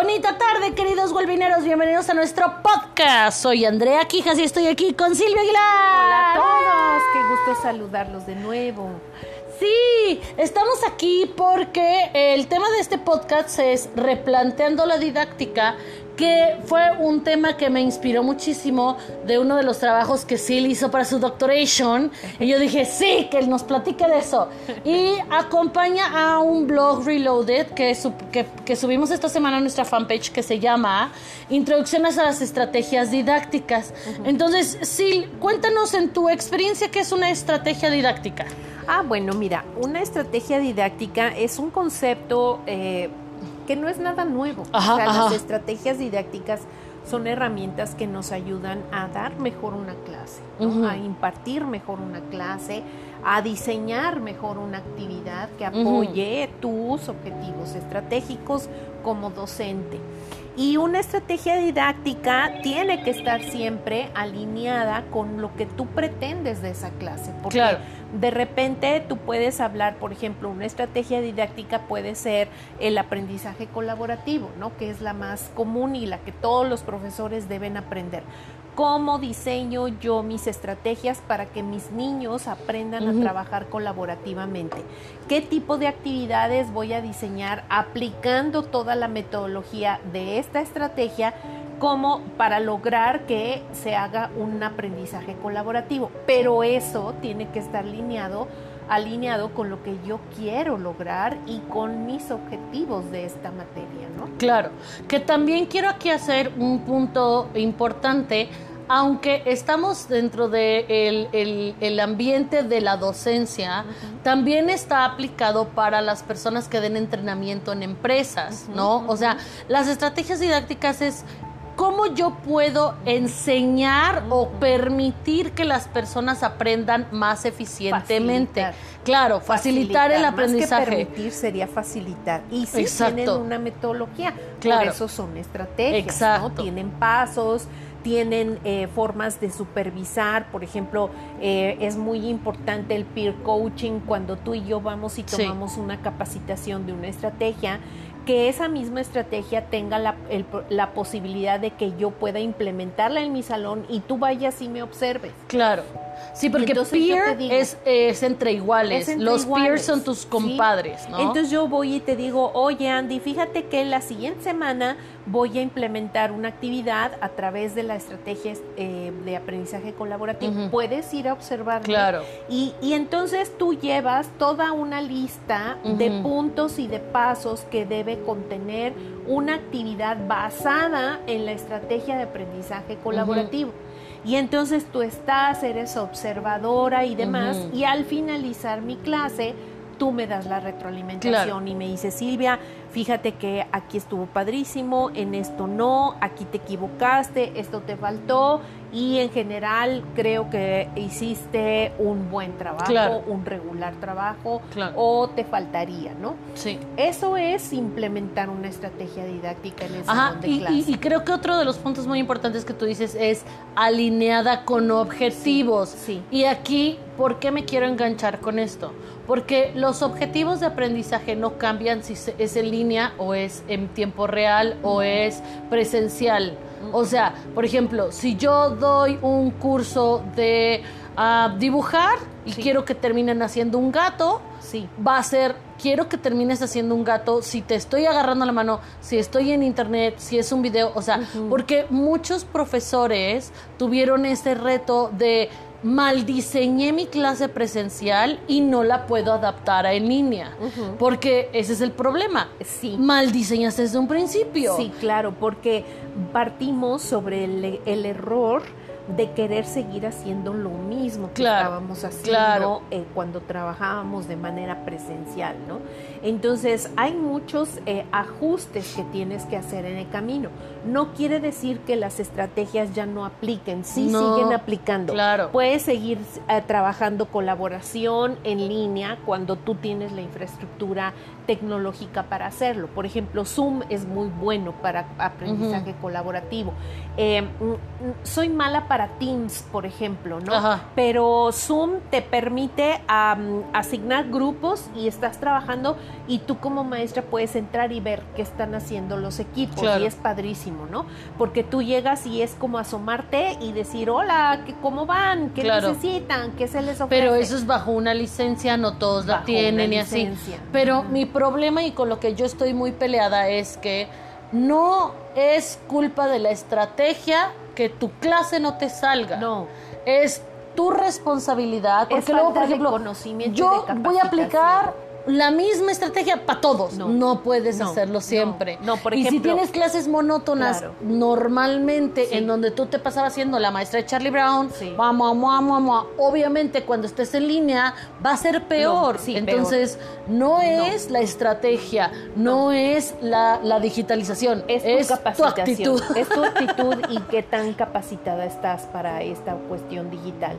Bonita tarde, queridos golvineros. Bienvenidos a nuestro podcast. Soy Andrea Quijas y estoy aquí con Silvia Aguilar. Hola a todos. Qué gusto saludarlos de nuevo. Sí, estamos aquí porque el tema de este podcast es replanteando la didáctica que fue un tema que me inspiró muchísimo de uno de los trabajos que Sil hizo para su doctoration. Y yo dije, sí, que él nos platique de eso. Y acompaña a un blog Reloaded que, que, subimos esta semana a nuestra fanpage que se llama Introducciones a las Estrategias Didácticas. Entonces, Sil, cuéntanos en tu experiencia qué es una estrategia didáctica. Ah, bueno, mira, una estrategia didáctica es un concepto... Eh, que no es nada nuevo. o sea, las estrategias didácticas son herramientas que nos ayudan a dar mejor una clase, a impartir mejor una clase, a diseñar mejor una actividad que apoye tus objetivos estratégicos como docente. Y una estrategia didáctica tiene que estar siempre alineada con lo que tú pretendes de esa clase. Porque de repente tú puedes hablar, por ejemplo, una estrategia didáctica puede ser el aprendizaje colaborativo, ¿no? Que es la más común y la que todos los profesores deben aprender cómo diseño yo mis estrategias para que mis niños aprendan a trabajar colaborativamente. ¿Qué tipo de actividades voy a diseñar aplicando toda la metodología de esta estrategia como para lograr que se haga un aprendizaje colaborativo? Pero eso tiene que estar alineado alineado con lo que yo quiero lograr y con mis objetivos de esta materia, ¿no? Claro, que también quiero aquí hacer un punto importante aunque estamos dentro del de el, ambiente de la docencia, también está aplicado para las personas que den entrenamiento en empresas, ¿no? O sea, las estrategias didácticas es cómo yo puedo enseñar o permitir que las personas aprendan más eficientemente. Claro, facilitar, el aprendizaje. Más que permitir sería facilitar. Y si tienen una metodología, claro. por eso son estrategias, ¿no? Tienen pasos, tienen eh, formas de supervisar, por ejemplo, eh, es muy importante el peer coaching cuando tú y yo vamos y tomamos una capacitación de una estrategia, que esa misma estrategia tenga la, la, posibilidad de que yo pueda implementarla en mi salón y tú vayas y me observes. Claro. Sí, porque peer es, es, entre iguales. Los peers son tus compadres, ¿no? Entonces yo voy y te digo, oye Andy, fíjate que la siguiente semana voy a implementar una actividad a través de la estrategia eh, de aprendizaje colaborativo. Puedes ir a observar. Claro. Y, y, entonces tú llevas toda una lista de puntos y de pasos que debe contener una actividad basada en la estrategia de aprendizaje colaborativo. Y entonces tú estás, eres observadora y demás, y al finalizar mi clase, tú me das la retroalimentación y me dices, Silvia, fíjate que aquí estuvo padrísimo, en esto no, aquí te equivocaste, esto te faltó y en general creo que hiciste un buen trabajo, un regular trabajo o te faltaría, ¿no? Sí. Eso es implementar una estrategia didáctica en ese Ajá, de y, Y, creo que otro de los puntos muy importantes que tú dices es alineada con objetivos. Sí. Y aquí, ¿por qué me quiero enganchar con esto? Porque los objetivos de aprendizaje no cambian si es en línea o es en tiempo real o es presencial. O sea, por ejemplo, si yo doy un curso de ah, dibujar y quiero que terminen haciendo un gato, sí. va a ser, quiero que termines haciendo un gato, si te estoy agarrando la mano, si estoy en internet, si es un video, o sea, porque muchos profesores tuvieron ese reto de mal diseñé mi clase presencial y no la puedo adaptar a en línea. Porque ese es el problema. Sí. Mal diseñaste desde un principio. Sí, claro, porque partimos sobre el, el error de querer seguir haciendo lo mismo que estábamos haciendo eh, cuando trabajábamos de manera presencial, ¿no? Entonces hay muchos eh, ajustes que tienes que hacer en el camino. No quiere decir que las estrategias ya no apliquen, sí siguen aplicando. Claro. Puedes seguir eh, trabajando colaboración en línea cuando tú tienes la infraestructura tecnológica para hacerlo. Por ejemplo, Zoom es muy bueno para aprendizaje colaborativo. Mm, mm, soy mala para para Teams, por ejemplo, ¿no? Pero Zoom te permite asignar grupos y estás trabajando y tú como maestra puedes entrar y ver qué están haciendo los equipos y es padrísimo, ¿no? Porque tú llegas y es como asomarte y decir, hola, ¿cómo van? ¿Qué necesitan? ¿Qué se les ofrece? Pero eso es bajo una licencia, no todos la tienen y así. Pero mi problema y con lo que yo estoy muy peleada es que no es culpa de la estrategia que tu clase no te salga. No. Es tu responsabilidad. Porque luego, por ejemplo, yo voy a aplicar la misma estrategia para todos. No, puedes hacerlo siempre. No, por ejemplo, y si tienes clases monótonas normalmente en donde tú te pasabas haciendo la maestra de Charlie Brown, vamos, vamos, vamos, obviamente cuando estés en línea va a ser peor. Entonces, no es la estrategia, no, es la, digitalización, es, tu, actitud. Es tu actitud y qué tan capacitada estás para esta cuestión digital.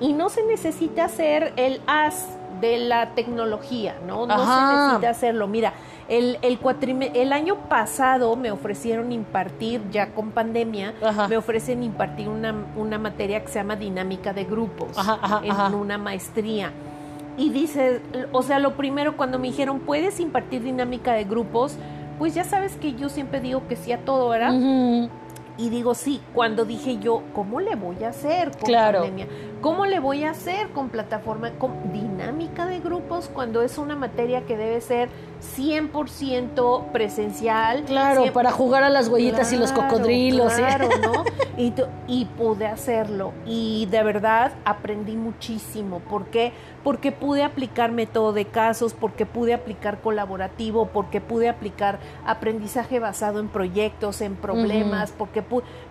Y no se necesita ser el as de la tecnología, ¿no? No se necesita hacerlo. Mira, el, el, el año pasado me ofrecieron impartir, ya con pandemia, me ofrecen impartir una, una, materia que se llama dinámica de grupos en una maestría. Y dice, o sea, lo primero cuando me dijeron, ¿puedes impartir dinámica de grupos? Pues ya sabes que yo siempre digo que sí a todo, ¿verdad? Y digo, sí, cuando dije yo, ¿cómo le voy a hacer con pandemia? ¿Cómo le voy a hacer con plataforma, con dinámica de grupos cuando es una materia que debe ser 100% presencial? Claro, para jugar a las huellitas y los cocodrilos. Claro, ¿no? Y, y pude hacerlo. Y de verdad aprendí muchísimo. ¿Por qué? Porque pude aplicar método de casos, porque pude aplicar colaborativo, porque pude aplicar aprendizaje basado en proyectos, en problemas, porque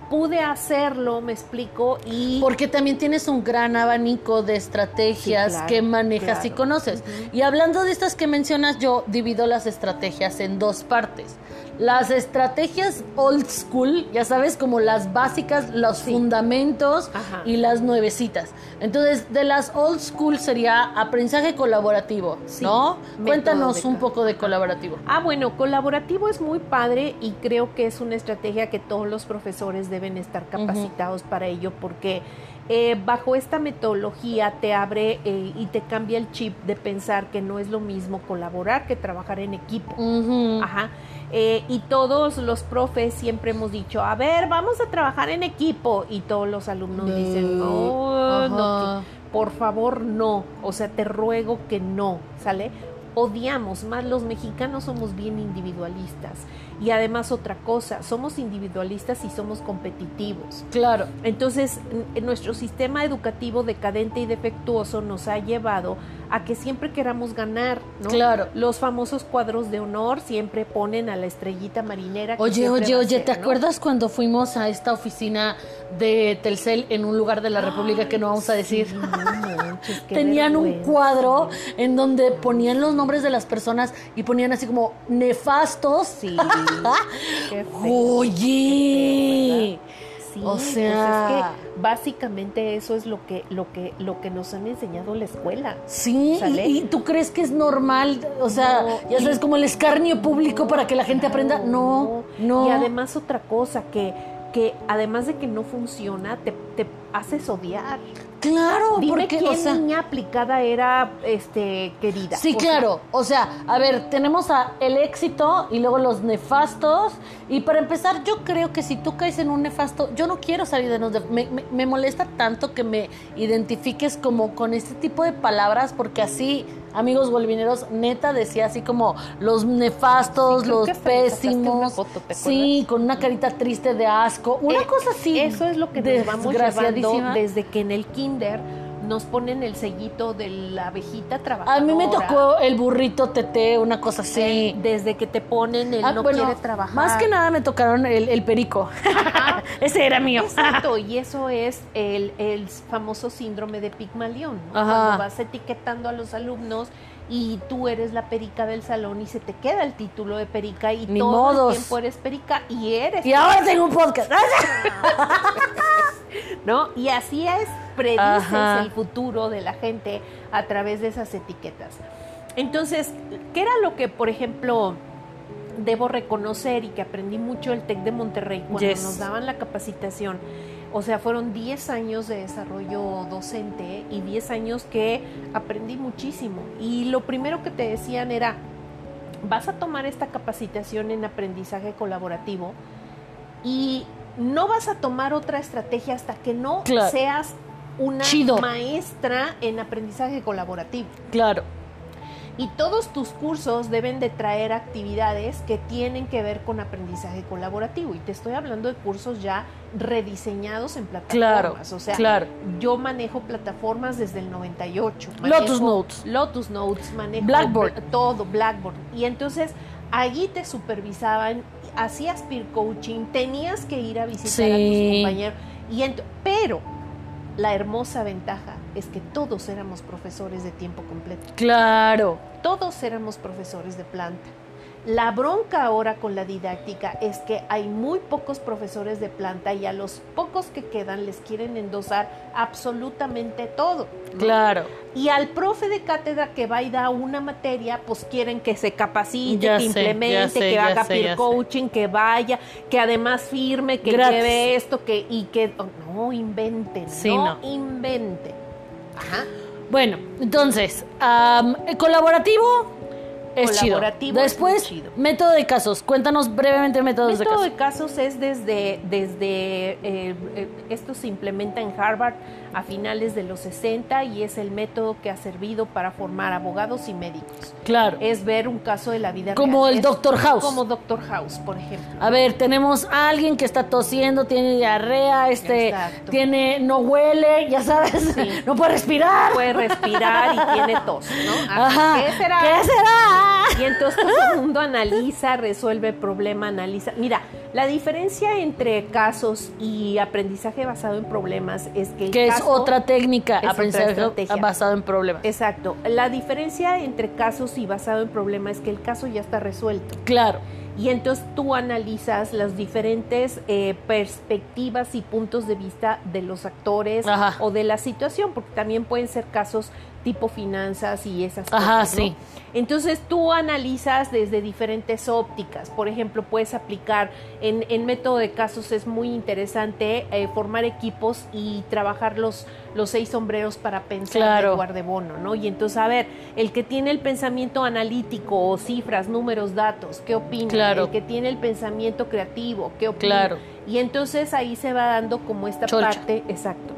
pude hacerlo, me explico, y... Porque también tienes un gran abanico de estrategias que manejas y conoces. Y hablando de estas que mencionas, yo divido las estrategias en dos partes. Las estrategias old school, ya sabes, como las básicas, los fundamentos y las nuevecitas. Entonces, de las old school sería aprendizaje colaborativo, ¿no? Cuéntanos un poco de colaborativo. Ah, bueno, colaborativo es muy padre y creo que es una estrategia que todos los profesores deben estar capacitados para ello porque eh, bajo esta metodología te abre eh, y te cambia el chip de pensar que no es lo mismo colaborar que trabajar en equipo. Ajá. Eh, y todos los profes siempre hemos dicho, a ver, vamos a trabajar en equipo. Y todos los alumnos dicen, no, no, por favor, no. O sea, te ruego que no, ¿sale? Odiamos, más los mexicanos somos bien individualistas. Y además otra cosa, somos individualistas y somos competitivos. Claro. Entonces, nuestro sistema educativo decadente y defectuoso nos ha llevado a que siempre queramos ganar, ¿no? Claro. Los famosos cuadros de honor siempre ponen a la estrellita marinera. oye, oye, oye, ¿te acuerdas cuando fuimos a esta oficina de Telcel en un lugar de la República que no vamos a decir? Tenían un cuadro en donde ponían los nombres de las personas y ponían así como nefastos. Sí. Oye. o sea, pues es que básicamente eso es lo que lo que lo que nos han enseñado la escuela. Sí, y, tú crees que es normal, o sea, ya sabes como el escarnio público para que la gente aprenda. No, no. Y además otra cosa que que además de que no funciona, te, te haces odiar. Claro, Dime porque qué niña aplicada era este querida. Sí, claro. O sea, a ver, tenemos a el éxito y luego los nefastos. Y para empezar, yo creo que si tú caes en un nefasto, yo no quiero salir de los me, me, molesta tanto que me identifiques como con este tipo de palabras, porque así, amigos golvineros, neta decía así como los nefastos, los pésimos. sí, con una carita triste de asco. Una eh, cosa así. Eso es lo que nos vamos llevando desde que en el kinder nos ponen el sellito de la abejita trabajadora. A mí me tocó el burrito tete, una cosa así. desde que te ponen el ah, no quiere trabajar. Más que nada me tocaron el, perico. Ese era mío. Exacto, y eso es el, el famoso síndrome de Pigmalión. Cuando vas etiquetando a los alumnos y tú eres la perica del salón y se te queda el título de perica y todo el tiempo eres perica y eres. Y ahora tengo un podcast. ¿No? Y así es, predices el futuro de la gente a través de esas etiquetas. Entonces, ¿qué era lo que, por ejemplo, debo reconocer y que aprendí mucho el TEC de Monterrey cuando nos daban la capacitación? O sea, fueron 10 años de desarrollo docente y 10 años que aprendí muchísimo. Y lo primero que te decían era, vas a tomar esta capacitación en aprendizaje colaborativo y no vas a tomar otra estrategia hasta que no seas una maestra en aprendizaje colaborativo. Claro. Y todos tus cursos deben de traer actividades que tienen que ver con aprendizaje colaborativo. Y te estoy hablando de cursos ya rediseñados en plataformas. o sea, claro. yo manejo plataformas desde el 98. Lotus Notes. Lotus Notes, manejo Blackboard. todo, Blackboard. Y entonces allí te supervisaban, hacías peer coaching, tenías que ir a visitar a tus compañeros. Y pero la hermosa ventaja es que todos éramos profesores de tiempo completo. Claro. Todos éramos profesores de planta. La bronca ahora con la didáctica es que hay muy pocos profesores de planta y a los pocos que quedan les quieren endosar absolutamente todo. Claro. Y al profe de cátedra que va y da una materia, pues quieren que se capacite, que implemente, que haga peer coaching, que vaya, que además firme, que lleve esto, que y que oh, no inventen, no, no inventen. Ajá. Bueno, entonces, colaborativo es chido. Después, método de casos. Cuéntanos brevemente métodos método de casos. Método de casos es desde, desde eh, eh, esto se implementa en Harvard a finales de los 60 y es el método que ha servido para formar abogados y médicos. Claro. Es ver un caso de la vida como el Doctor House. Como Doctor House, por ejemplo. A ver, tenemos a alguien que está tosiendo, tiene diarrea, este, tiene, no huele, ya sabes, no puede respirar. Puede respirar y tiene tos, ¿no? Ajá. ¿Qué será? ¿Qué será? Y entonces todo el mundo analiza, resuelve el problema, analiza. Mira, la diferencia entre casos y aprendizaje basado en problemas es que el es otra técnica, aprendizaje basado en problemas. Exacto. La diferencia entre casos y basado en problemas es que el caso ya está resuelto. Claro. Y entonces tú analizas las diferentes eh, perspectivas y puntos de vista de los actores o de la situación, porque también pueden ser casos tipo finanzas y esas cosas. Ajá, sí. Entonces tú analizas desde diferentes ópticas. Por ejemplo, puedes aplicar en, en método de casos, es muy interesante eh, formar equipos y trabajar los, los seis sombreros para pensar claro. en guardebono, ¿no? Y entonces, a ver, el que tiene el pensamiento analítico o cifras, números, datos, ¿qué opina? Claro. El que tiene el pensamiento creativo, ¿qué opina? Claro. Y entonces ahí se va dando como esta parte, exacto.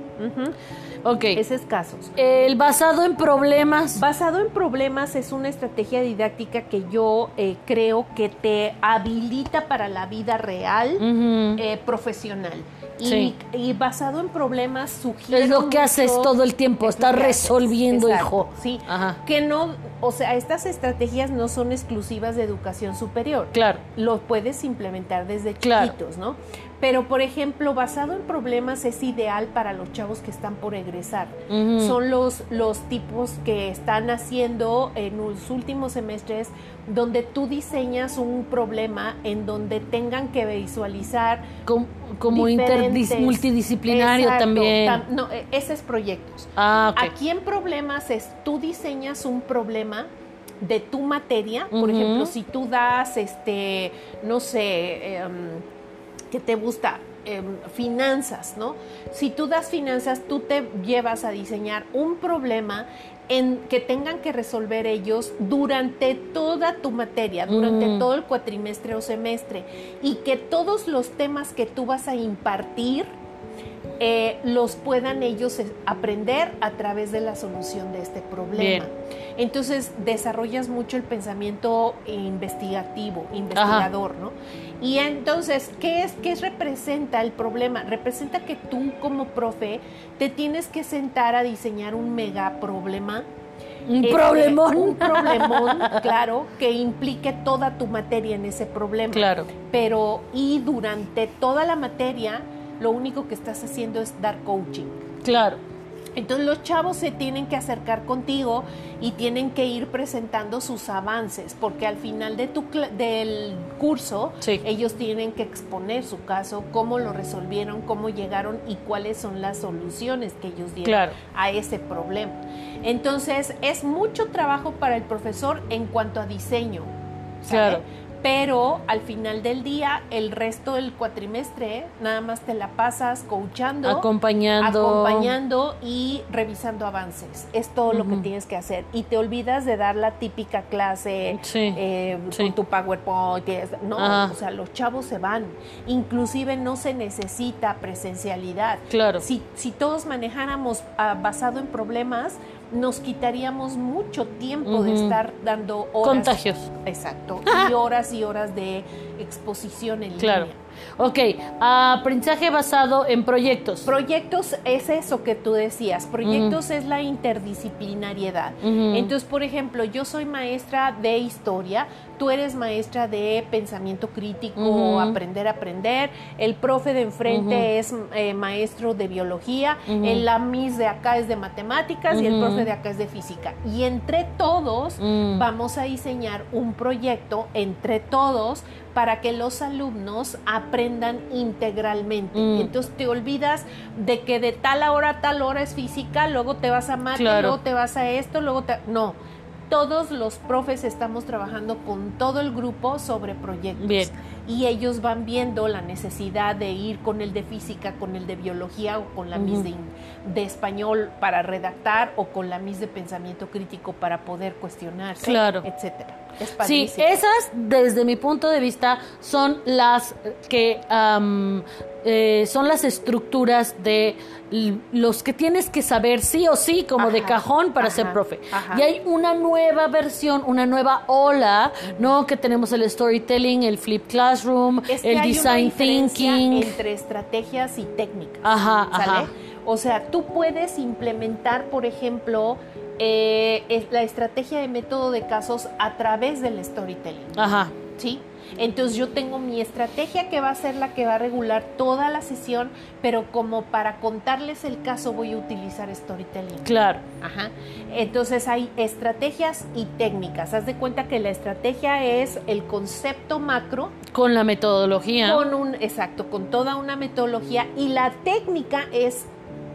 Ok. Es casos. El basado en problemas. Basado en problemas es una estrategia didáctica que yo eh, creo que te habilita para la vida real eh, profesional. Y, y, basado en problemas sugiere. Es lo que haces todo el tiempo, estás resolviendo, hijo. Sí. Ajá. Que no, o sea, estas estrategias no son exclusivas de educación superior. Claro. Lo puedes implementar desde chiquitos, ¿no? Pero, por ejemplo, basado en problemas es ideal para los chavos que están por egresar. Son los, los tipos que están haciendo en los últimos semestres donde tú diseñas un problema en donde tengan que visualizar como, como multidisciplinario también. no, e, ese es proyectos. Ah, Aquí en problemas es tú diseñas un problema de tu materia, por ejemplo, si tú das, este, no sé, em, que te gusta em, finanzas, ¿no? Si tú das finanzas, tú te llevas a diseñar un problema en que tengan que resolver ellos durante toda tu materia, durante mm. todo el cuatrimestre o semestre, y que todos los temas que tú vas a impartir eh, los puedan ellos aprender a través de la solución de este problema. Entonces desarrollas mucho el pensamiento investigativo, investigador, ¿no? Y entonces, ¿qué es, ¿qué representa el problema? Representa que tú como profe te tienes que sentar a diseñar un mega problema un problemón. Un problemón, claro, que implique toda tu materia en ese problema. Claro. Pero, y durante toda la materia, lo único que estás haciendo es dar coaching. Claro. Entonces los chavos se tienen que acercar contigo y tienen que ir presentando sus avances, porque al final de tu del curso ellos tienen que exponer su caso, cómo lo resolvieron, cómo llegaron y cuáles son las soluciones que ellos dieron a ese problema. Entonces es mucho trabajo para el profesor en cuanto a diseño. Claro pero al final del día, el resto del cuatrimestre, nada más te la pasas coachando, acompañando, acompañando y revisando avances. Es todo lo que tienes que hacer. Y te olvidas de dar la típica clase eh, con tu PowerPoint. No, o sea, los chavos se van. Inclusive no se necesita presencialidad. Claro. Si, si todos manejáramos ah, basado en problemas, nos quitaríamos mucho tiempo de estar dando horas. Contagios. Exacto. Y horas y horas de exposición en claro. línea. Ok, aprendizaje basado en proyectos. Proyectos es eso que tú decías. Proyectos es la interdisciplinariedad. Entonces, por ejemplo, yo soy maestra de historia, tú eres maestra de pensamiento crítico aprender a aprender, el profe de enfrente es eh, maestro de biología, el la Miss de acá es de matemáticas y el profe de acá es de física. Y entre todos mm. vamos a diseñar un proyecto entre todos para que los alumnos aprendan integralmente. Mm. Entonces te olvidas de que de tal hora a tal hora es física, luego te vas a mate, luego te vas a esto, luego te... No, todos los profes estamos trabajando con todo el grupo sobre proyectos. Bien. Y ellos van viendo la necesidad de ir con el de física, con el de biología o con la mis de, español para redactar o con la mis de pensamiento crítico para poder cuestionarse, claro. etcétera. Sí, esas desde mi punto de vista son las que eh, son las estructuras de los que tienes que saber sí o sí como de cajón para ser profe. Y hay una nueva versión, una nueva ola, ¿no? Que tenemos el storytelling, el flip classroom, el design thinking. Entre estrategias y técnicas. Ajá, ajá. O sea, tú puedes implementar, por ejemplo, eh, la estrategia de método de casos a través del storytelling. Ajá. ¿Sí? Entonces yo tengo mi estrategia que va a ser la que va a regular toda la sesión, pero como para contarles el caso voy a utilizar storytelling. Claro. Ajá. Entonces hay estrategias y técnicas. Haz de cuenta que la estrategia es el concepto macro. Con la metodología. Con un, exacto, con toda una metodología. Y la técnica es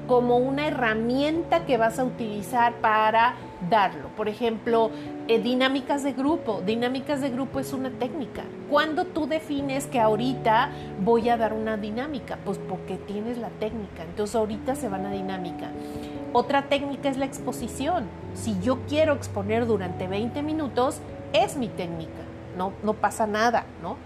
como una herramienta que vas a utilizar para darlo. Por ejemplo, eh, dinámicas de grupo. Dinámicas de grupo es una técnica. ¿Cuándo tú defines que ahorita voy a dar una dinámica? Pues porque tienes la técnica. Entonces ahorita se van a dinámica. Otra técnica es la exposición. Si yo quiero exponer durante 20 minutos, es mi técnica. No, no pasa nada, ¿no?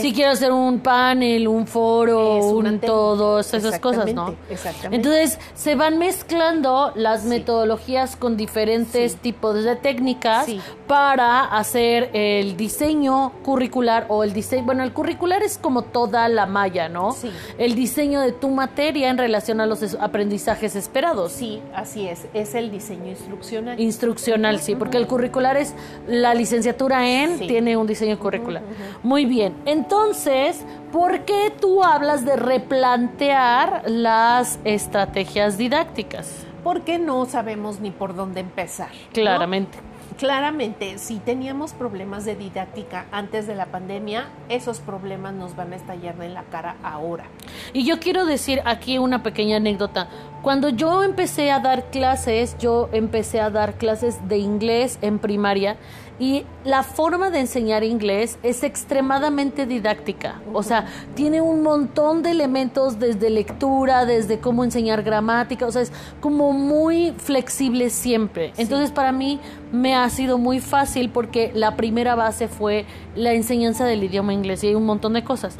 Si quiero hacer un panel, un foro, un todos esas cosas, ¿no? Exactamente. Entonces se van mezclando las metodologías con diferentes tipos de técnicas para hacer el diseño curricular o el diseño, bueno, el curricular es como toda la malla, ¿no? Sí. El diseño de tu materia en relación a los aprendizajes esperados. Sí, así es, es el diseño instruccional. Instruccional, sí, porque el curricular es la licenciatura en, tiene un diseño curricular. Muy bien. Entonces, ¿por qué tú hablas de replantear las estrategias didácticas? Porque no sabemos ni por dónde empezar. Claramente. Claramente, si teníamos problemas de didáctica antes de la pandemia, esos problemas nos van a estallar en la cara ahora. Y yo quiero decir aquí una pequeña anécdota. Cuando yo empecé a dar clases, yo empecé a dar clases de inglés en primaria y la forma de enseñar inglés es extremadamente didáctica. O sea, tiene un montón de elementos desde lectura, desde cómo enseñar gramática. O sea, es como muy flexible siempre. Entonces, para mí me ha sido muy fácil porque la primera base fue la enseñanza del idioma inglés y hay un montón de cosas.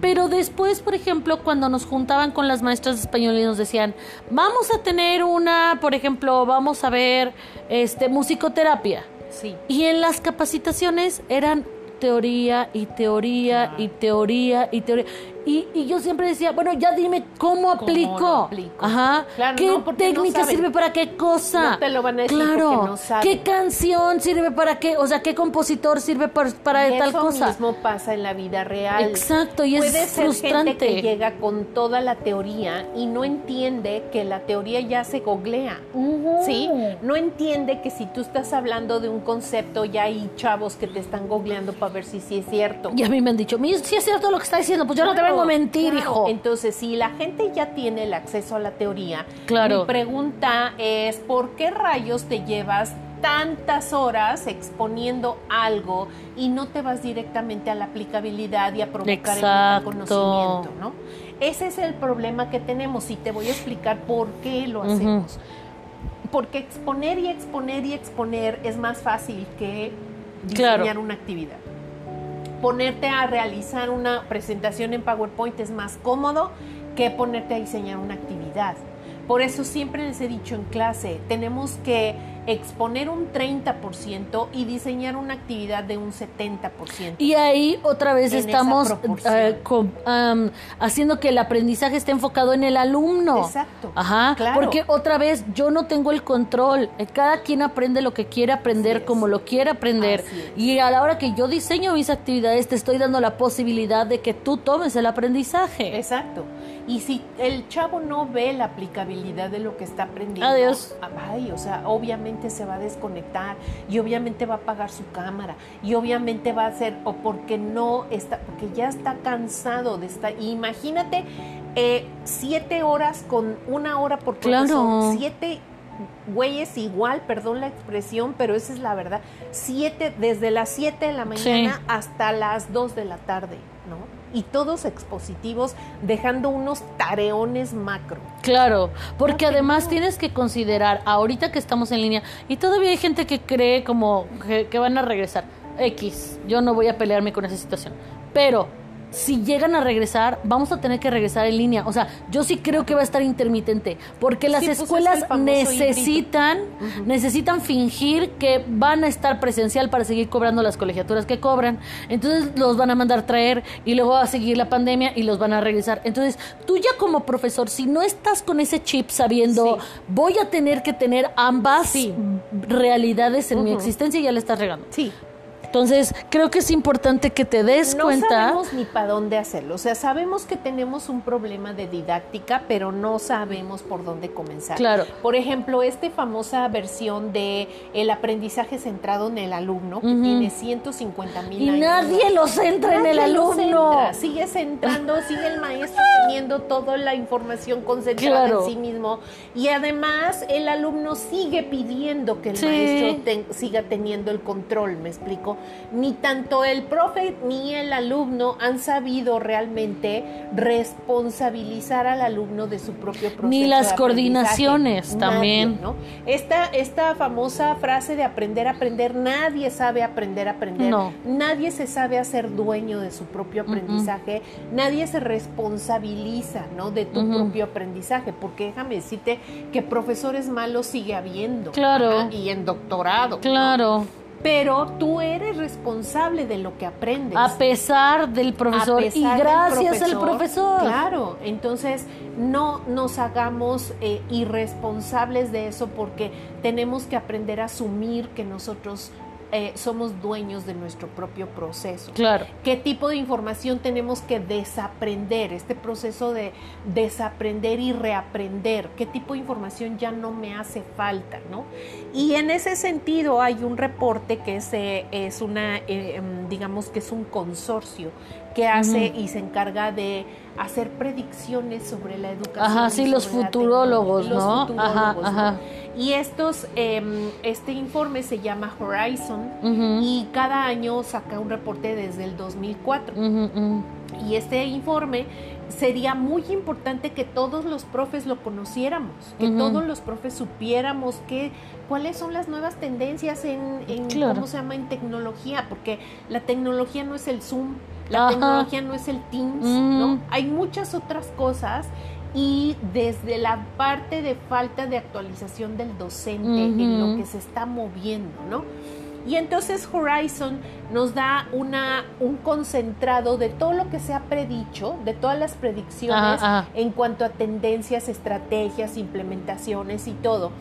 Pero después, por ejemplo, cuando nos juntaban con las maestras de español y nos decían, vamos a tener una, por ejemplo, vamos a ver este musicoterapia y en las capacitaciones eran teoría y teoría y teoría y teoría. Y, yo siempre decía, bueno, ya dime cómo aplico. Ajá. ¿Qué técnica sirve para qué cosa? No te lo van a decir claro. no ¿Qué canción sirve para qué? O sea, ¿qué compositor sirve para, para tal cosa? Eso mismo pasa en la vida real. Exacto, y Puede es frustrante. Gente que llega con toda la teoría y no entiende que la teoría ya se googlea. ¿Sí? No entiende que si tú estás hablando de un concepto, ya hay chavos que te están googleando para para ver si sí es cierto. Y a mí me han dicho, si es cierto lo que está diciendo, pues yo no te vengo a mentir, hijo. Entonces, si la gente ya tiene el acceso a la teoría, mi pregunta es, ¿por qué rayos te llevas tantas horas exponiendo algo y no te vas directamente a la aplicabilidad y a provocar el conocimiento, ¿no? Ese es el problema que tenemos y te voy a explicar por qué lo hacemos. Porque exponer y exponer y exponer es más fácil que diseñar una actividad. Ponerte a realizar una presentación en PowerPoint es más cómodo que ponerte a diseñar una actividad. Por eso siempre les he dicho en clase, tenemos que exponer un 30% y diseñar una actividad de un 70%. Y ahí otra vez estamos eh, haciendo que el aprendizaje esté enfocado en el alumno. Exacto. Ajá. Porque otra vez yo no tengo el control. Cada quien aprende lo que quiere aprender, como lo quiere aprender. Y a la hora que yo diseño mis actividades, te estoy dando la posibilidad de que tú tomes el aprendizaje. Exacto. Y si el chavo no ve la aplicabilidad de lo que está aprendiendo, Adiós. ay, o sea, obviamente se va a desconectar y obviamente va a apagar su cámara y obviamente va a hacer, o porque no está, porque ya está cansado de estar. Imagínate eh, siete horas con una hora por claro. siete güeyes igual, perdón la expresión, pero esa es la verdad. Siete, desde las siete de la mañana hasta las dos de la tarde, ¿no? Y todos expositivos, dejando unos tareones macro. Claro, porque además tienes que considerar, ahorita que estamos en línea, y todavía hay gente que cree como que, que van a regresar. X, yo no voy a pelearme con esa situación. Pero si llegan a regresar, vamos a tener que regresar en línea. O sea, yo sí creo que va a estar intermitente, porque las pues, escuelas necesitan, necesitan fingir que van a estar presencial para seguir cobrando las colegiaturas que cobran. Entonces los van a mandar traer y luego va a seguir la pandemia y los van a regresar. Entonces, tú ya como profesor, si no estás con ese chip sabiendo, voy a tener que tener ambas realidades en mi existencia, ya le estás regando. Sí. Entonces, creo que es importante que te des cuenta. No sabemos ni para dónde hacerlo. O sea, sabemos que tenemos un problema de didáctica, pero no sabemos por dónde comenzar. Claro. Por ejemplo, esta famosa versión de el aprendizaje centrado en el alumno, que tiene 150 mil Y nadie lo centra en el alumno. Sigue centrando, sigue el maestro teniendo toda la información concentrada en sí mismo. Y además, el alumno sigue pidiendo que el maestro siga teniendo el control, ¿me explico? Ni tanto el profe ni el alumno han sabido realmente responsabilizar al alumno de su propio proceso. Ni las coordinaciones también. ¿no? Esta, esta famosa frase de aprender a aprender, nadie sabe aprender a aprender. Nadie se sabe hacer dueño de su propio aprendizaje, nadie se responsabiliza ¿no? de tu propio aprendizaje, porque déjame decirte que profesores malos sigue habiendo. Claro. y en doctorado. Claro pero tú eres responsable de lo que aprendes. A pesar del profesor y gracias al profesor. Claro, entonces no nos hagamos eh, irresponsables de eso porque tenemos que aprender a asumir que nosotros eh, somos dueños de nuestro propio proceso. Claro. ¿Qué tipo de información tenemos que desaprender? Este proceso de desaprender y reaprender. ¿Qué tipo de información ya no me hace falta? ¿no? Y en ese sentido hay un reporte que es, eh, es una, eh, em, digamos que es un consorcio que hace y se encarga de hacer predicciones sobre la educación. Ajá, sí, los futurólogos, ¿no? ajá, ajá. Y estos, em, este informe se llama Horizon y cada año saca un reporte desde el 2004. Y este informe sería muy importante que todos los profes lo conociéramos, que todos los profes supiéramos que, cuáles son las nuevas tendencias en, ¿cómo se llama?, en tecnología, porque la tecnología no es el Zoom, la tecnología no es el Teams, ¿no? Hay muchas otras cosas y desde la parte de falta de actualización del docente en lo que se está moviendo, ¿no? Y entonces Horizon nos da una, un concentrado de todo lo que se ha predicho, de todas las predicciones en cuanto a tendencias, estrategias, implementaciones y todo.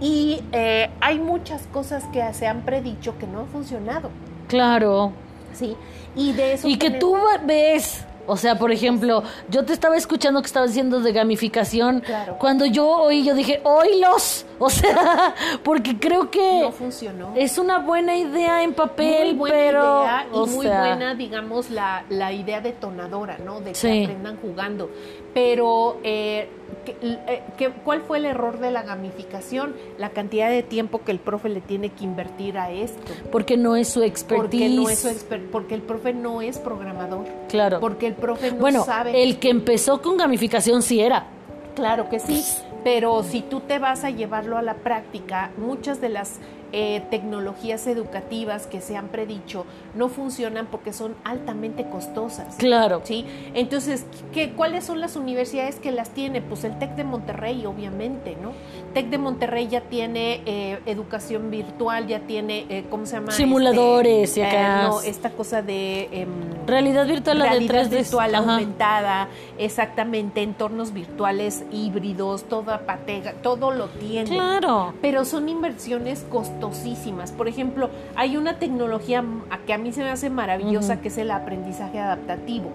Y eh, hay muchas cosas que se han predicho que no han funcionado. Claro. Sí, y de eso... Y que tú ves O sea, por ejemplo, yo te estaba escuchando que estabas diciendo de gamificación. Cuando yo oí, yo dije, ¡oílos! O sea, porque creo que. No funcionó. Es una buena idea en papel, pero. Idea y muy buena, digamos, la, la idea detonadora, ¿no? De que aprendan jugando. Pero. Eh, eh, ¿qué, ¿cuál fue el error de la gamificación? La cantidad de tiempo que el profe le tiene que invertir a esto. Porque no es su expertise. Porque, no es su porque el profe no es programador. Claro. Porque el profe no bueno, sabe. El que empezó con gamificación sí era. Claro que sí. Pero si tú te vas a llevarlo a la práctica, muchas de las eh, tecnologías educativas que se han predicho no funcionan porque son altamente costosas. Claro. ¿sí? Entonces, ¿qué, ¿cuáles son las universidades que las tiene? Pues el TEC de Monterrey, obviamente, ¿no? TEC de Monterrey ya tiene eh, educación virtual, ya tiene, eh, ¿cómo se llama? Simuladores este, y acá. no, esta cosa de... Em, realidad virtual, realidad virtual aumentada, exactamente, entornos virtuales híbridos, toda patega, todo lo tiene. Claro. Pero son inversiones costosas por ejemplo, hay una tecnología que a mí se me hace maravillosa, que es el aprendizaje adaptativo.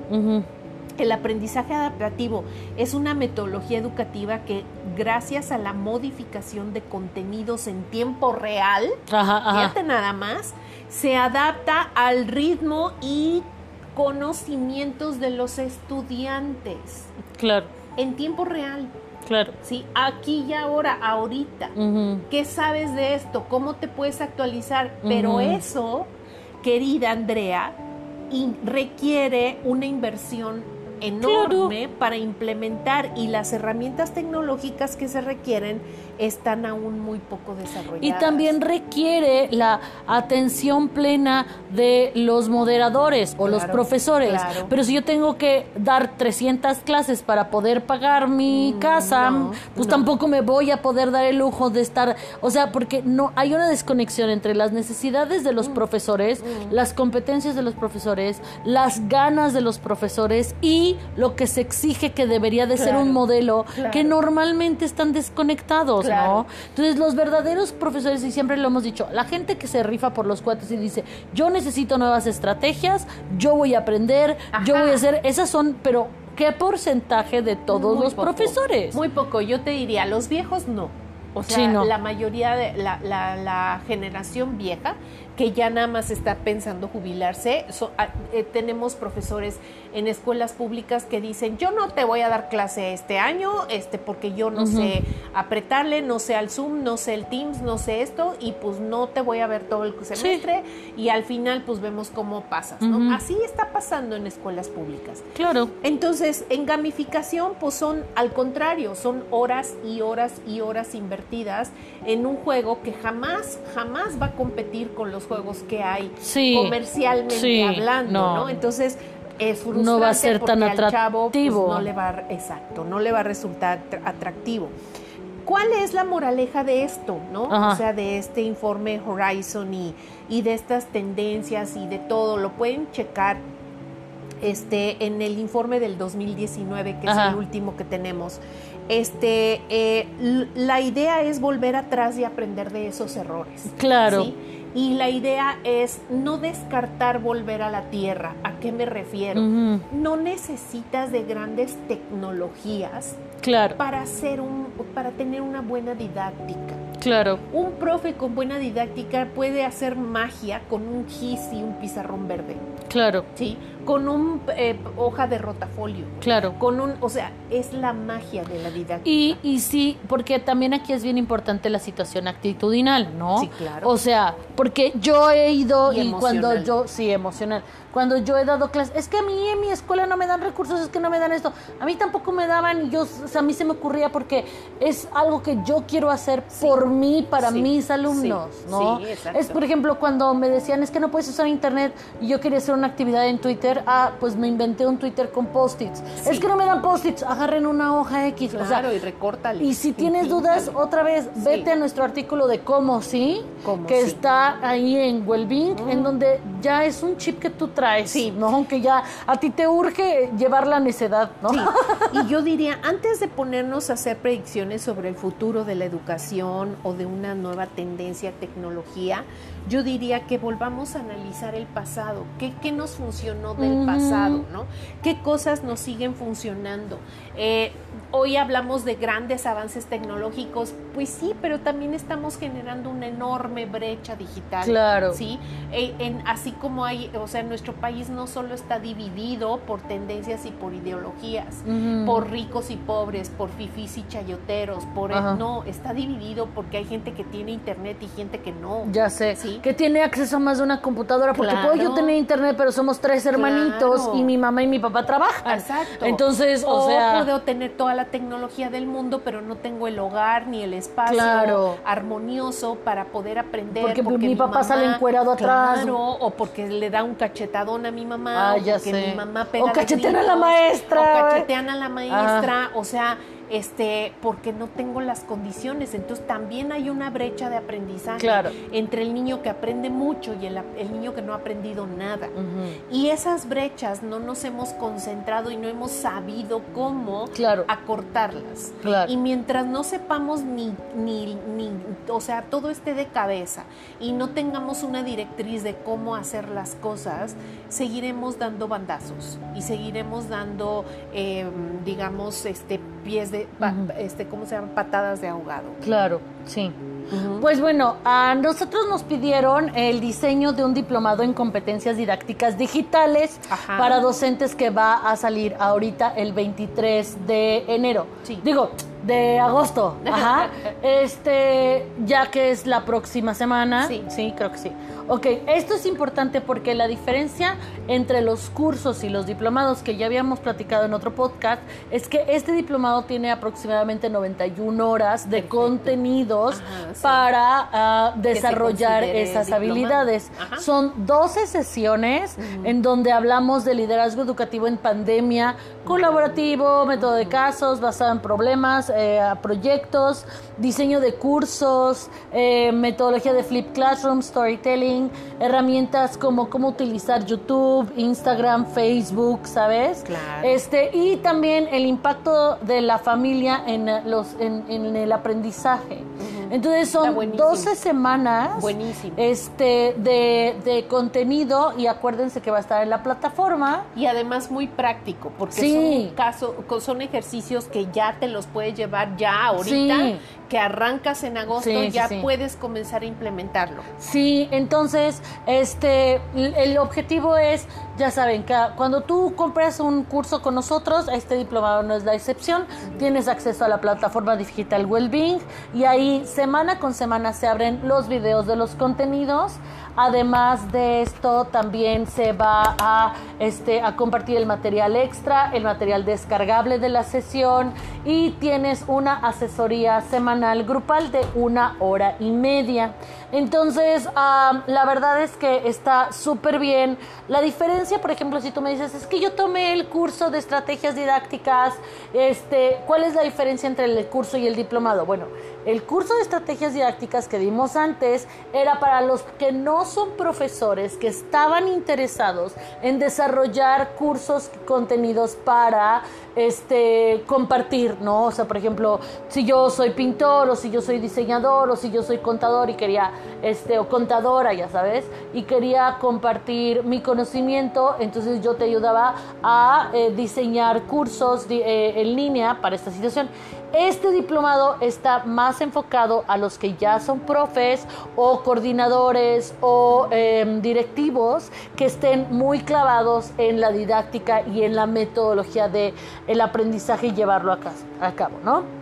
El aprendizaje adaptativo es una metodología educativa que gracias a la modificación de contenidos en tiempo real, fíjate nada más, se adapta al ritmo y conocimientos de los estudiantes. Claro. En tiempo real. Claro. Sí, aquí y ahora, ahorita. ¿Qué sabes de esto? ¿Cómo te puedes actualizar? Pero eso, querida Andrea, requiere una inversión enorme para implementar y las herramientas tecnológicas que se requieren están aún muy poco desarrolladas. Y también requiere la atención plena de los moderadores o los profesores. Pero si yo tengo que dar 300 clases para poder pagar mi mm, casa, pues tampoco me voy a poder dar el lujo de estar, o sea, porque no hay una desconexión entre las necesidades de los mm, profesores, mm. las competencias de los profesores, las ganas de los profesores y lo que se exige que debería de ser un modelo que normalmente están desconectados. Entonces, los verdaderos profesores, y siempre lo hemos dicho, la gente que se rifa por los cuates y dice, yo necesito nuevas estrategias, yo voy a aprender, yo voy a hacer, esas son, pero ¿qué porcentaje de todos los profesores? Muy poco, yo te diría, los viejos no. O sea, la mayoría de la, la, la generación vieja que ya nada más está pensando jubilarse. Ah, eh, tenemos profesores en escuelas públicas que dicen, yo no te voy a dar clase este año, este, porque yo no sé apretarle, no sé al Zoom, no sé el Teams, no sé esto, y pues no te voy a ver todo el semestre, y al final pues vemos cómo pasas, ¿no? Así está pasando en escuelas públicas. Claro. Entonces, en gamificación, pues son al contrario, son horas y horas y horas invertidas en un juego que jamás, jamás va a competir con los juegos que hay comercialmente hablando, no. Entonces es frustrante no va a ser tan pues, no le va, exacto, no le va a resultar atractivo. ¿Cuál es la moraleja de esto, no? O sea, de este informe Horizon y, y de estas tendencias y de todo, lo pueden checar este, en el informe del 2019, que es el último que tenemos. Este, eh, la idea es volver atrás y aprender de esos errores. Claro. ¿sí? Y la idea es no descartar volver a la Tierra. ¿A qué me refiero? No necesitas de grandes tecnologías claro. para, hacer un, para tener una buena didáctica. Claro. Un profe con buena didáctica puede hacer magia con un gis y un pizarrón verde. Claro. Sí, con un eh, hoja de rotafolio. Claro. Con un, o sea, es la magia de la didáctica. Y, y sí, porque también aquí es bien importante la situación actitudinal, ¿no? Sí, claro. O sea, porque yo he ido y, cuando yo, sí, emocional. Cuando yo he dado clases, es que a mí en mi escuela no me dan recursos, es que no me dan esto. A mí tampoco me daban y yo, o sea, a mí se me ocurría porque es algo que yo quiero hacer por mí, para mis alumnos, ¿no? es, por ejemplo, cuando me decían, es que no puedes usar internet y yo quería hacer una actividad en Twitter, ah, pues me inventé un Twitter con post-its. Es que no me dan post-its, agarren una hoja X. Claro, y recórtale. Y si tienes dudas, otra vez, vete a nuestro artículo de cómo sí, que está ahí en Wellbeing, en donde ya es un chip que tú traes sí. ¿no? Aunque ya a ti te urge llevar la necedad, ¿no? Sí. Y yo diría, antes de ponernos a hacer predicciones sobre el futuro de la educación o de una nueva tendencia, tecnología, yo diría que volvamos a analizar el pasado, qué, qué nos funcionó del pasado, ¿no? ¿Qué cosas nos siguen funcionando? Eh, hoy hablamos de grandes avances tecnológicos, pues sí, pero también estamos generando una enorme brecha digital. Claro. Sí, e, en, así como hay, o sea, nuestro país no solo está dividido por tendencias y por ideologías, por ricos y pobres, por fifís y chayoteros, por no, está dividido porque hay gente que tiene internet y gente que no. Ya sé. ¿Sí? Que tiene acceso a más de una computadora, porque puedo yo tener internet, pero somos tres hermanitos y mi mamá y mi papá trabajan. Exacto. Entonces, o, sea, puedo tener toda la tecnología del mundo, pero no tengo el hogar ni el espacio armonioso para poder aprender. Porque, mi, papá sale encuerado atrás. o porque le da un cachetadón a mi mamá, ah, ya sé. mi mamá pega O cachetean a la maestra. O cachetean a la maestra, o sea este, porque no tengo las condiciones. Entonces también hay una brecha de aprendizaje entre el niño que aprende mucho y el, niño que no ha aprendido nada. Y esas brechas no nos hemos concentrado y no hemos sabido cómo acortarlas. Y mientras no sepamos ni, ni, ni, o sea, todo esté de cabeza y no tengamos una directriz de cómo hacer las cosas, seguiremos dando bandazos y seguiremos dando, em, digamos, este pies de, este, ¿cómo se llaman? Patadas de ahogado. Claro, sí. Pues bueno, a nosotros nos pidieron el diseño de un diplomado en competencias didácticas digitales para docentes que va a salir ahorita el 23 de enero. Sí. Digo, de agosto. Ajá. este, ya que es la próxima semana. Sí. Sí, creo que sí. Ok, esto es importante porque la diferencia entre los cursos y los diplomados que ya habíamos platicado en otro podcast es que este diplomado tiene aproximadamente 91 horas de contenidos para ah, desarrollar esas habilidades. Son 12 sesiones en donde hablamos de liderazgo educativo en pandemia, colaborativo, método de casos basado en problemas, eh, proyectos, diseño de cursos, eh, metodología de Flip Classroom, storytelling, herramientas como cómo utilizar YouTube, Instagram, Facebook, ¿sabes? Claro. Este, y también el impacto de la familia en, los, en, el aprendizaje. Entonces son 12 semanas este de, de, contenido y acuérdense que va a estar en la plataforma. Y además muy práctico, porque son, caso, son ejercicios que ya te los puedes llevar ya ahorita, que arrancas en agosto, y ya puedes comenzar a implementarlo. Sí, entonces este el objetivo es, ya saben, que cuando tú compras un curso con nosotros, este diplomado no es la excepción, tienes acceso a la plataforma digital Wellbeing y ahí semana con semana se abren los videos de los contenidos. Además de esto, también se va a, este, a compartir el material extra, el material descargable de la sesión y tienes una asesoría semanal grupal de una hora y media. Entonces, la verdad es que está súper bien. La diferencia, por ejemplo, si tú me dices, es que yo tomé el curso de estrategias didácticas, este, ¿cuál es la diferencia entre el curso y el diplomado? Bueno, el curso de estrategias didácticas que dimos antes era para los que no son profesores, que estaban interesados en desarrollar cursos, contenidos para este, compartir, ¿no? O sea, por ejemplo, si yo soy pintor o si yo soy diseñador o si yo soy contador y quería, este, o contadora, ya sabes, y quería compartir mi conocimiento, entonces yo te ayudaba a eh, diseñar cursos eh, en línea para esta situación. Este diplomado está más enfocado a los que ya son profes o coordinadores o em, directivos que estén muy clavados en la didáctica y en la metodología de el aprendizaje y llevarlo a, a cabo, ¿no?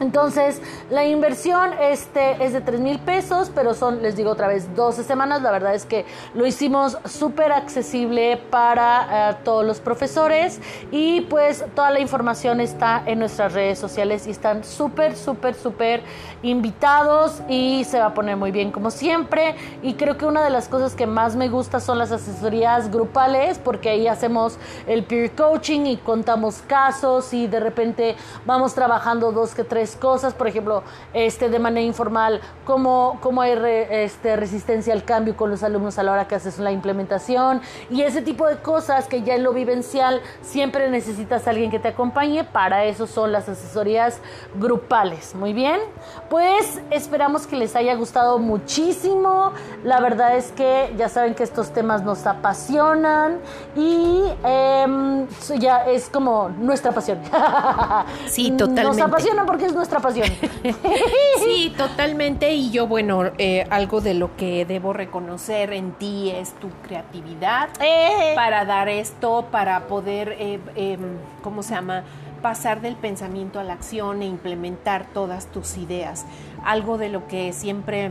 Entonces, la inversión este, es de 3 mil pesos, pero son, les digo otra vez, 12 semanas. La verdad es que lo hicimos súper accesible para eh, todos los profesores y pues toda la información está en nuestras redes sociales y están súper, súper, súper invitados y se va a poner muy bien como siempre. Y creo que una de las cosas que más me gusta son las asesorías grupales porque ahí hacemos el peer coaching y contamos casos y de repente vamos trabajando dos que tres diferentes cosas, por ejemplo, este de manera informal, cómo, cómo hay este, resistencia al cambio con los alumnos a la hora que haces la implementación y ese tipo de cosas que ya en lo vivencial siempre necesitas a alguien que te acompañe, para eso son las asesorías grupales. Muy bien, pues esperamos que les haya gustado muchísimo. La verdad es que ya saben que estos temas nos apasionan y em, ya es como nuestra pasión. Sí, totalmente. Nos apasiona porque es nuestra pasión. Sí, totalmente. Y yo, bueno, eh, algo de lo que debo reconocer en ti es tu creatividad eh. para dar esto, para poder, eh, em, ¿cómo se llama? pasar del pensamiento a la acción e implementar todas tus ideas. Algo de lo que siempre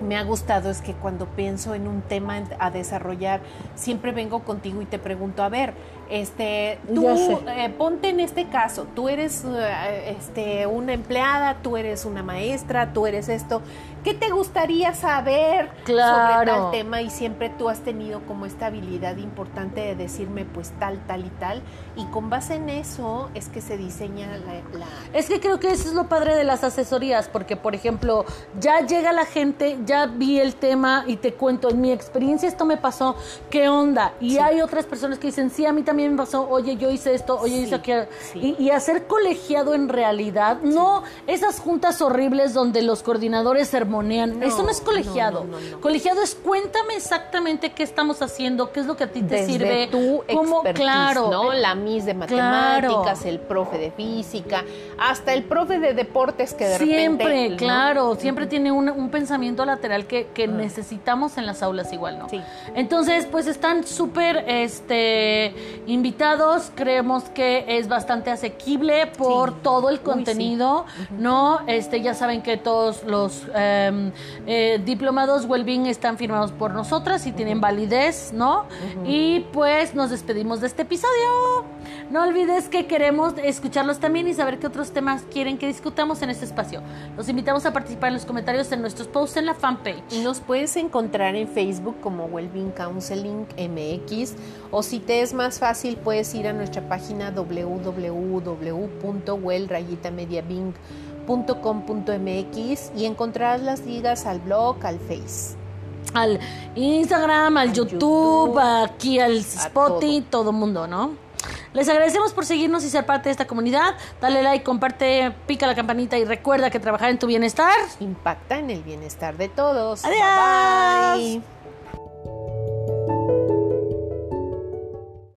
me ha gustado es que cuando pienso en un tema a desarrollar, siempre vengo contigo y te pregunto, a ver, este, tú eh, ponte en este caso, tú eres eh, este, una empleada, tú eres una maestra, tú eres esto. ¿Qué te gustaría saber sobre tal tema? Y siempre tú has tenido como esta habilidad importante de decirme pues tal, tal y tal. Y con base en eso es que se diseña la... Es que creo que eso es lo padre de las asesorías, porque por ejemplo, ya llega la gente, ya vi el tema y te cuento, en mi experiencia esto me pasó, ¿qué onda? Y hay otras personas que dicen, sí, a mí también me pasó, oye, yo hice esto, oye, hice aquello. Y, hacer colegiado en realidad, no esas juntas horribles donde los coordinadores sermonean, eso no es colegiado. colegiado es cuéntame exactamente qué estamos haciendo, qué es lo que a ti te sirve. Tu cómo, claro, ¿no? La mis de matemáticas, el profe de física, hasta el profe de deportes que de siempre, repente. claro, siempre tiene un, un, pensamiento lateral que, que necesitamos en las aulas igual, ¿no? Sí. Entonces, pues están súper este invitados. Creemos que es bastante asequible por todo el contenido, ¿no? Este, ya saben que todos los em, eh, diplomados Wellbeing están firmados por nosotras y tienen validez, ¿no? Y pues nos despedimos de este episodio. No olvides que queremos escucharlos también y saber qué otros temas quieren que discutamos en este espacio. Los invitamos a participar en los comentarios en nuestros posts en la fanpage. Y nos puedes encontrar en Facebook como Wellbeing Counseling MX o si te es más fácil puedes ir a nuestra página www.well-mediabing.com.mx y encontrarás las ligas al blog, al Face al Instagram, al, YouTube, aquí al Spotify, todo. todo mundo, ¿no? Les agradecemos por seguirnos y ser parte de esta comunidad. Dale like, comparte, pica la campanita y recuerda que trabajar en tu bienestar impacta en el bienestar de todos. Adiós. bye.